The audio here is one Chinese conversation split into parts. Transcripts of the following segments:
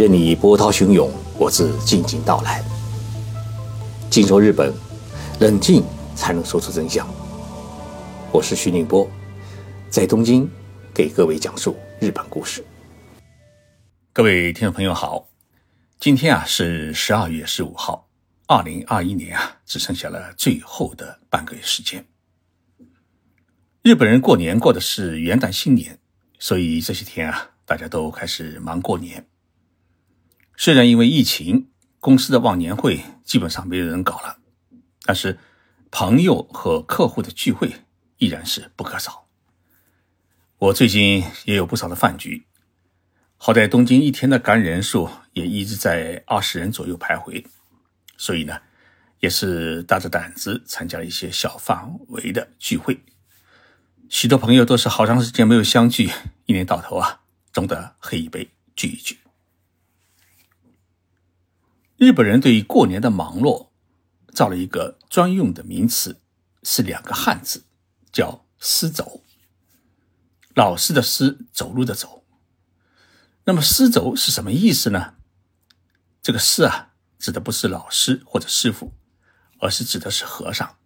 任你波涛汹涌，我自静静到来。静说日本，冷静才能说出真相。我是徐宁波，在东京给各位讲述日本故事。各位听众朋友好，今天啊是十二月十五号，二零二一年啊只剩下了最后的半个月时间。日本人过年过的是元旦新年，所以这些天啊大家都开始忙过年。虽然因为疫情，公司的忘年会基本上没有人搞了，但是朋友和客户的聚会。依然是不可少。我最近也有不少的饭局，好在东京一天的感染人数也一直在二十人左右徘徊，所以呢，也是大着胆子参加了一些小范围的聚会。许多朋友都是好长时间没有相聚，一年到头啊，总得喝一杯聚一聚。日本人对于过年的忙碌，造了一个专用的名词，是两个汉字。叫“师走”，老师的“师”走路的“走”。那么“师走”是什么意思呢？这个“师”啊，指的不是老师或者师傅，而是指的是和尚。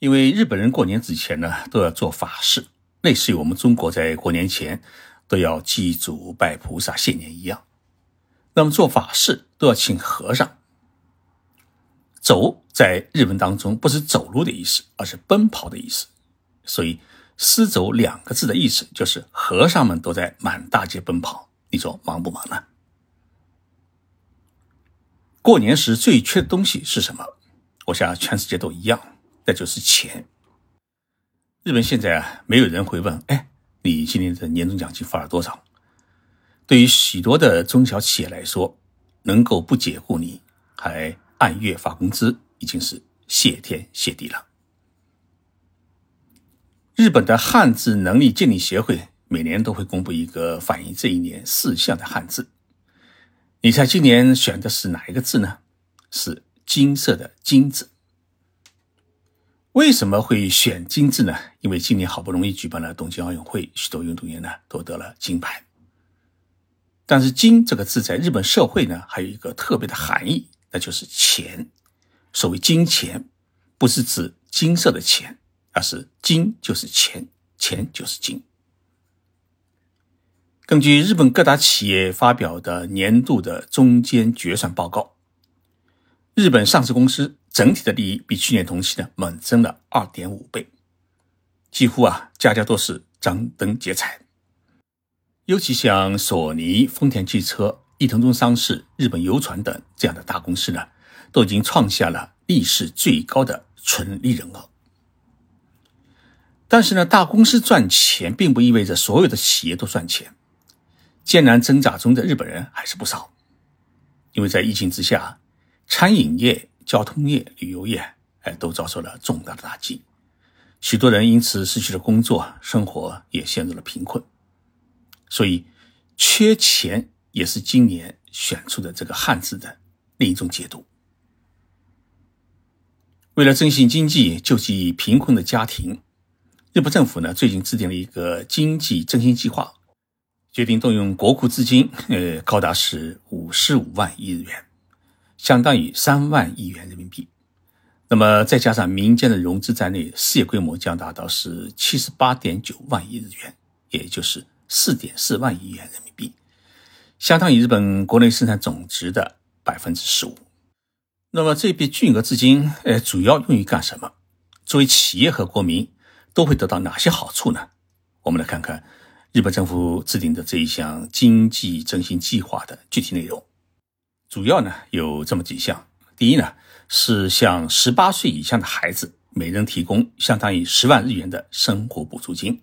因为日本人过年之前呢，都要做法事，类似于我们中国在过年前都要祭祖、拜菩萨、谢年一样。那么做法事都要请和尚。走在日文当中不是走路的意思，而是奔跑的意思。所以“师走”两个字的意思就是和尚们都在满大街奔跑。你说忙不忙呢？过年时最缺的东西是什么？我想全世界都一样，那就是钱。日本现在啊，没有人会问：“哎，你今年的年终奖金发了多少？”对于许多的中小企业来说，能够不解雇你，还。按月发工资已经是谢天谢地了。日本的汉字能力鉴定协会每年都会公布一个反映这一年四项的汉字，你猜今年选的是哪一个字呢？是金色的“金”字。为什么会选“金”字呢？因为今年好不容易举办了东京奥运会，许多运动员呢都得了金牌。但是“金”这个字在日本社会呢还有一个特别的含义。那就是钱，所谓金钱，不是指金色的钱，而是金就是钱，钱就是金。根据日本各大企业发表的年度的中间决算报告，日本上市公司整体的利益比去年同期呢猛增了二点五倍，几乎啊家家都是张灯结彩。尤其像索尼、丰田汽车。伊藤忠商事、日本游船等这样的大公司呢，都已经创下了历史最高的纯利润额。但是呢，大公司赚钱并不意味着所有的企业都赚钱。艰难挣扎中的日本人还是不少，因为在疫情之下，餐饮业、交通业、旅游业哎都遭受了重大的打击，许多人因此失去了工作，生活也陷入了贫困。所以，缺钱。也是今年选出的这个汉字的另一种解读。为了振兴经济、救济贫困的家庭，日本政府呢最近制定了一个经济振兴计划，决定动用国库资金，呃，高达是五十五万亿日元，相当于三万亿元人民币。那么再加上民间的融资在内，事业规模将达到是七十八点九万亿日元，也就是四点四万亿元人民币。相当于日本国内生产总值的百分之十五。那么这笔巨额资金，呃，主要用于干什么？作为企业和国民都会得到哪些好处呢？我们来看看日本政府制定的这一项经济振兴计划的具体内容。主要呢有这么几项：第一呢是向十八岁以下的孩子每人提供相当于十万日元的生活补助金，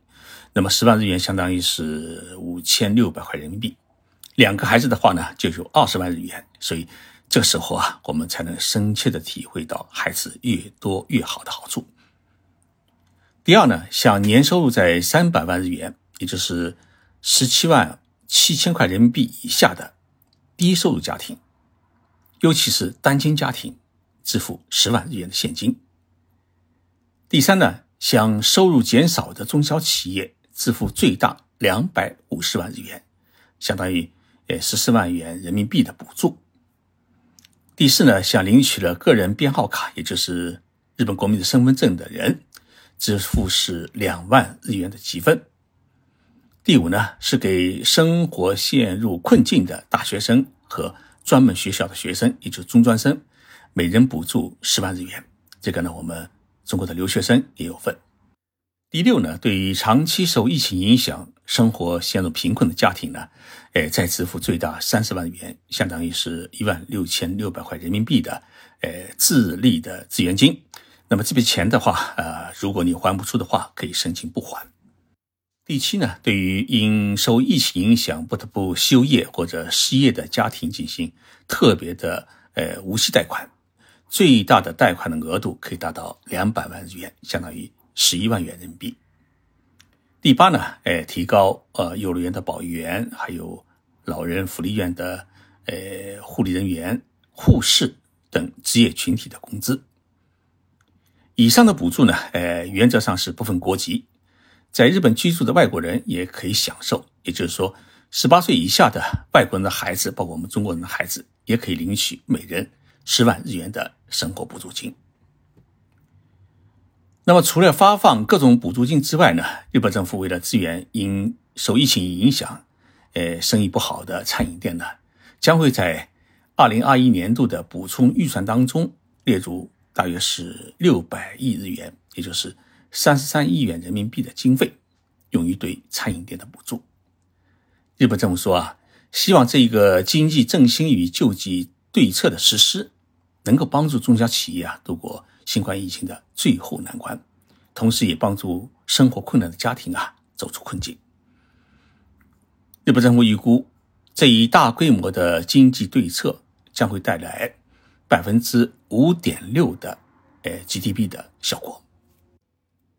那么十万日元相当于是五千六百块人民币。两个孩子的话呢，就有二十万日元，所以这时候啊，我们才能深切的体会到孩子越多越好的好处。第二呢，像年收入在三百万日元，也就是十七万七千块人民币以下的低收入家庭，尤其是单亲家庭，支付十万日元的现金。第三呢，像收入减少的中小企业支付最大两百五十万日元，相当于。呃十四万元人民币的补助。第四呢，向领取了个人编号卡，也就是日本国民的身份证的人，支付是两万日元的积分。第五呢，是给生活陷入困境的大学生和专门学校的学生，也就是中专生，每人补助十万日元。这个呢，我们中国的留学生也有份。第六呢，对于长期受疫情影响、生活陷入贫困的家庭呢，哎，再支付最大三十万元，相当于是一万六千六百块人民币的，呃，自立的资源金。那么这笔钱的话，呃，如果你还不出的话，可以申请不还。第七呢，对于因受疫情影响不得不休业或者失业的家庭进行特别的呃无息贷款，最大的贷款的额度可以达到两百万日元，相当于十一万元人民币。第八呢，哎，提高呃幼儿园的保育员，还有老人福利院的呃护理人员、护士等职业群体的工资。以上的补助呢，呃，原则上是不分国籍。在日本居住的外国人也可以享受，也就是说，十八岁以下的外国人的孩子，包括我们中国人的孩子，也可以领取每人十万日元的生活补助金。那么，除了发放各种补助金之外呢，日本政府为了支援因受疫情影响，呃，生意不好的餐饮店呢，将会在二零二一年度的补充预算当中列入大约是六百亿日元，也就是。三十三亿元人民币的经费用于对餐饮店的补助。日本政府说啊，希望这一个经济振兴与救济对策的实施，能够帮助中小企业啊度过新冠疫情的最后难关，同时也帮助生活困难的家庭啊走出困境。日本政府预估，这一大规模的经济对策将会带来百分之五点六的呃 GDP 的效果。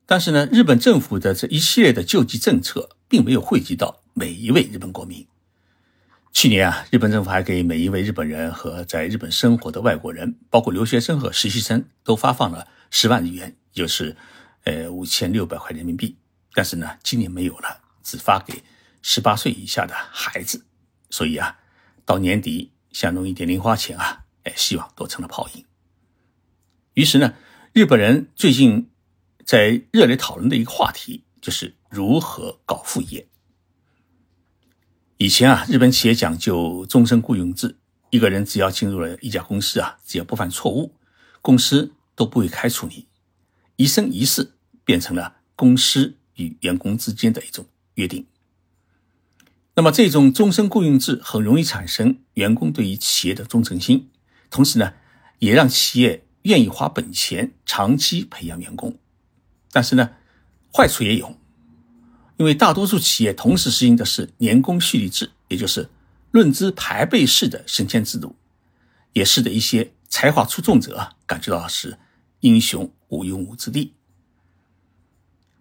但是呢，日本政府的这一系列的救济政策并没有惠及到每一位日本国民。去年啊，日本政府还给每一位日本人和在日本生活的外国人，包括留学生和实习生，都发放了十万日元，就是呃五千六百块人民币。但是呢，今年没有了，只发给十八岁以下的孩子。所以啊，到年底想弄一点零花钱啊，哎，希望都成了泡影。于是呢，日本人最近。在热烈讨论的一个话题就是如何搞副业。以前啊，日本企业讲究终身雇佣制，一个人只要进入了一家公司啊，只要不犯错误，公司都不会开除你，一生一世变成了公司与员工之间的一种约定。那么，这种终身雇佣制很容易产生员工对于企业的忠诚心，同时呢，也让企业愿意花本钱长期培养员工。但是呢，坏处也有，因为大多数企业同时实行的是年功序列制，也就是论资排辈式的升迁制度，也使得一些才华出众者感觉到是英雄无用武之地。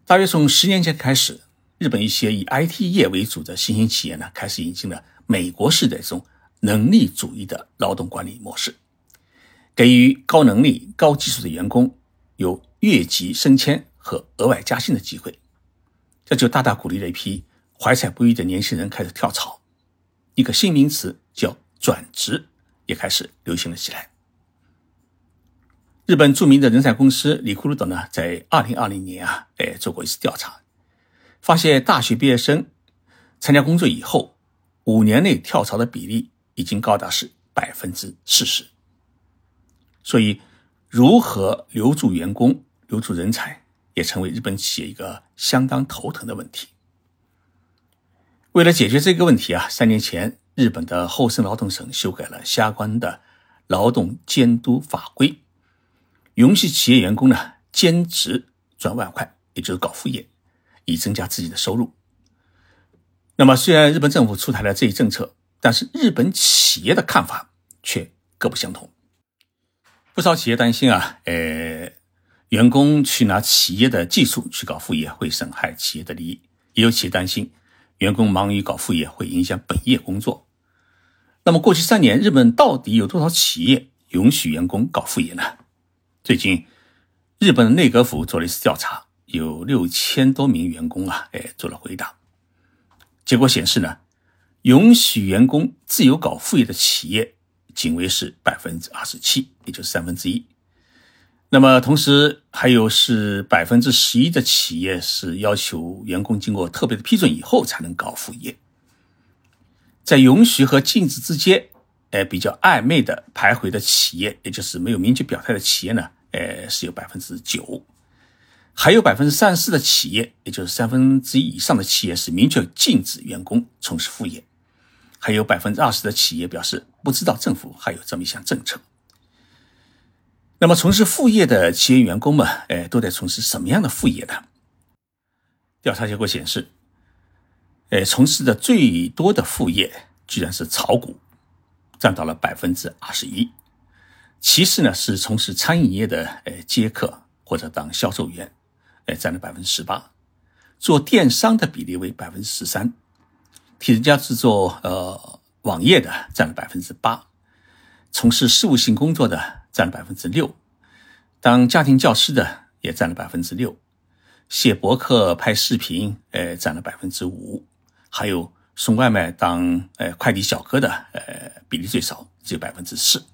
大约从十年前开始，日本一些以 IT 业为主的新兴企业呢，开始引进了美国式的这种能力主义的劳动管理模式，给予高能力、高技术的员工有越级升迁。和额外加薪的机会，这就大大鼓励了一批怀才不遇的年轻人开始跳槽。一个新名词叫转职也开始流行了起来。日本著名的人才公司里库鲁德呢，在二零二零年啊，哎做过一次调查，发现大学毕业生参加工作以后，五年内跳槽的比例已经高达是百分之四十。所以，如何留住员工、留住人才？也成为日本企业一个相当头疼的问题。为了解决这个问题啊，三年前日本的厚生劳动省修改了相关的劳动监督法规，允许企业员工呢兼职赚外快，也就是搞副业，以增加自己的收入。那么，虽然日本政府出台了这一政策，但是日本企业的看法却各不相同。不少企业担心啊，呃。员工去拿企业的技术去搞副业，会损害企业的利益。也有企业担心，员工忙于搞副业会影响本业工作。那么，过去三年，日本到底有多少企业允许员工搞副业呢？最近，日本的内阁府做了一次调查，有六千多名员工啊，哎，做了回答。结果显示呢，允许员工自由搞副业的企业仅为是百分之二十七，也就是三分之一。那么同时还有是百分之十一的企业是要求员工经过特别的批准以后才能搞副业。在允许和禁止之间，呃，比较暧昧的徘徊的企业，也就是没有明确表态的企业呢，呃，是有百分之九，还有百分之三十四的企业，也就是三分之一以上的企业是明确禁止员工从事副业，还有百分之二十的企业表示不知道政府还有这么一项政策。那么，从事副业的企业员工们，哎，都在从事什么样的副业呢？调查结果显示。哎，从事的最多的副业居然是炒股，占到了百分之二十一。其次呢，是从事餐饮业的哎接客或者当销售员，哎占了百分之十八。做电商的比例为百分之十三，替人家制作呃网页的占了百分之八，从事事务性工作的占了百分之六，当家庭教师的也占了百分之六，写博客、拍视频，呃占了百分之五。还有送外卖当呃快递小哥的呃比例最少，只有百分之四。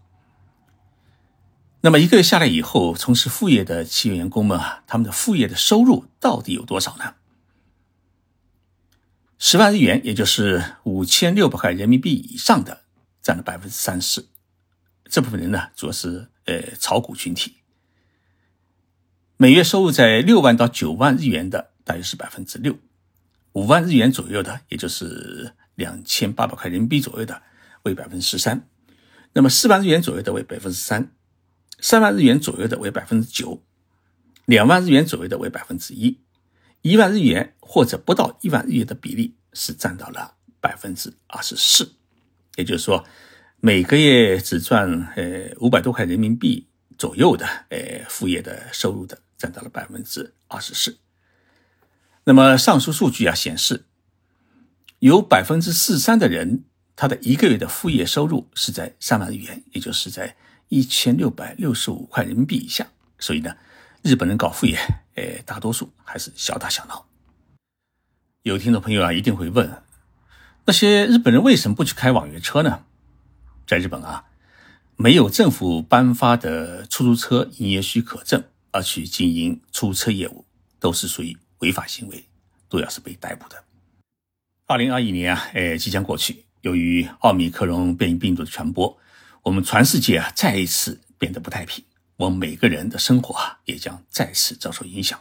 那么一个月下来以后，从事副业的企业员工们啊，他们的副业的收入到底有多少呢？十万日元，也就是五千六百块人民币以上的，占了百分之三十。这部分人呢，主要是呃炒股群体。每月收入在六万到九万日元的，大约是百分之六。五万日元左右的，也就是两千八百块人民币左右的，为百分之十三；那么四万日元左右的为百分之三，三万日元左右的为百分之九，两万日元左右的为百分之一，一万日元或者不到一万日元的比例是占到了百分之二十四。也就是说，每个月只赚呃五百多块人民币左右的呃副业的收入的，占到了百分之二十四。那么上述数据啊显示，有百分之四三的人，他的一个月的副业收入是在三万日元，也就是在一千六百六十五块人民币以下。所以呢，日本人搞副业，呃，大多数还是小打小闹。有听众朋友啊，一定会问，那些日本人为什么不去开网约车呢？在日本啊，没有政府颁发的出租车营业许可证而去经营出租车业务，都是属于。违法行为都要是被逮捕的。二零二一年啊，哎，即将过去。由于奥密克戎变异病毒的传播，我们全世界啊再一次变得不太平，我们每个人的生活啊也将再次遭受影响。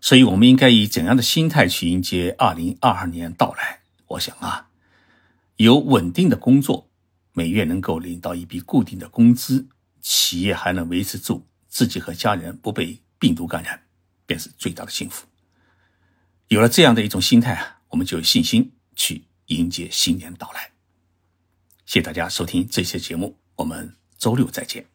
所以，我们应该以怎样的心态去迎接二零二二年到来？我想啊，有稳定的工作，每月能够领到一笔固定的工资，企业还能维持住自己和家人不被病毒感染。便是最大的幸福。有了这样的一种心态啊，我们就有信心去迎接新年到来。谢谢大家收听这期节目，我们周六再见。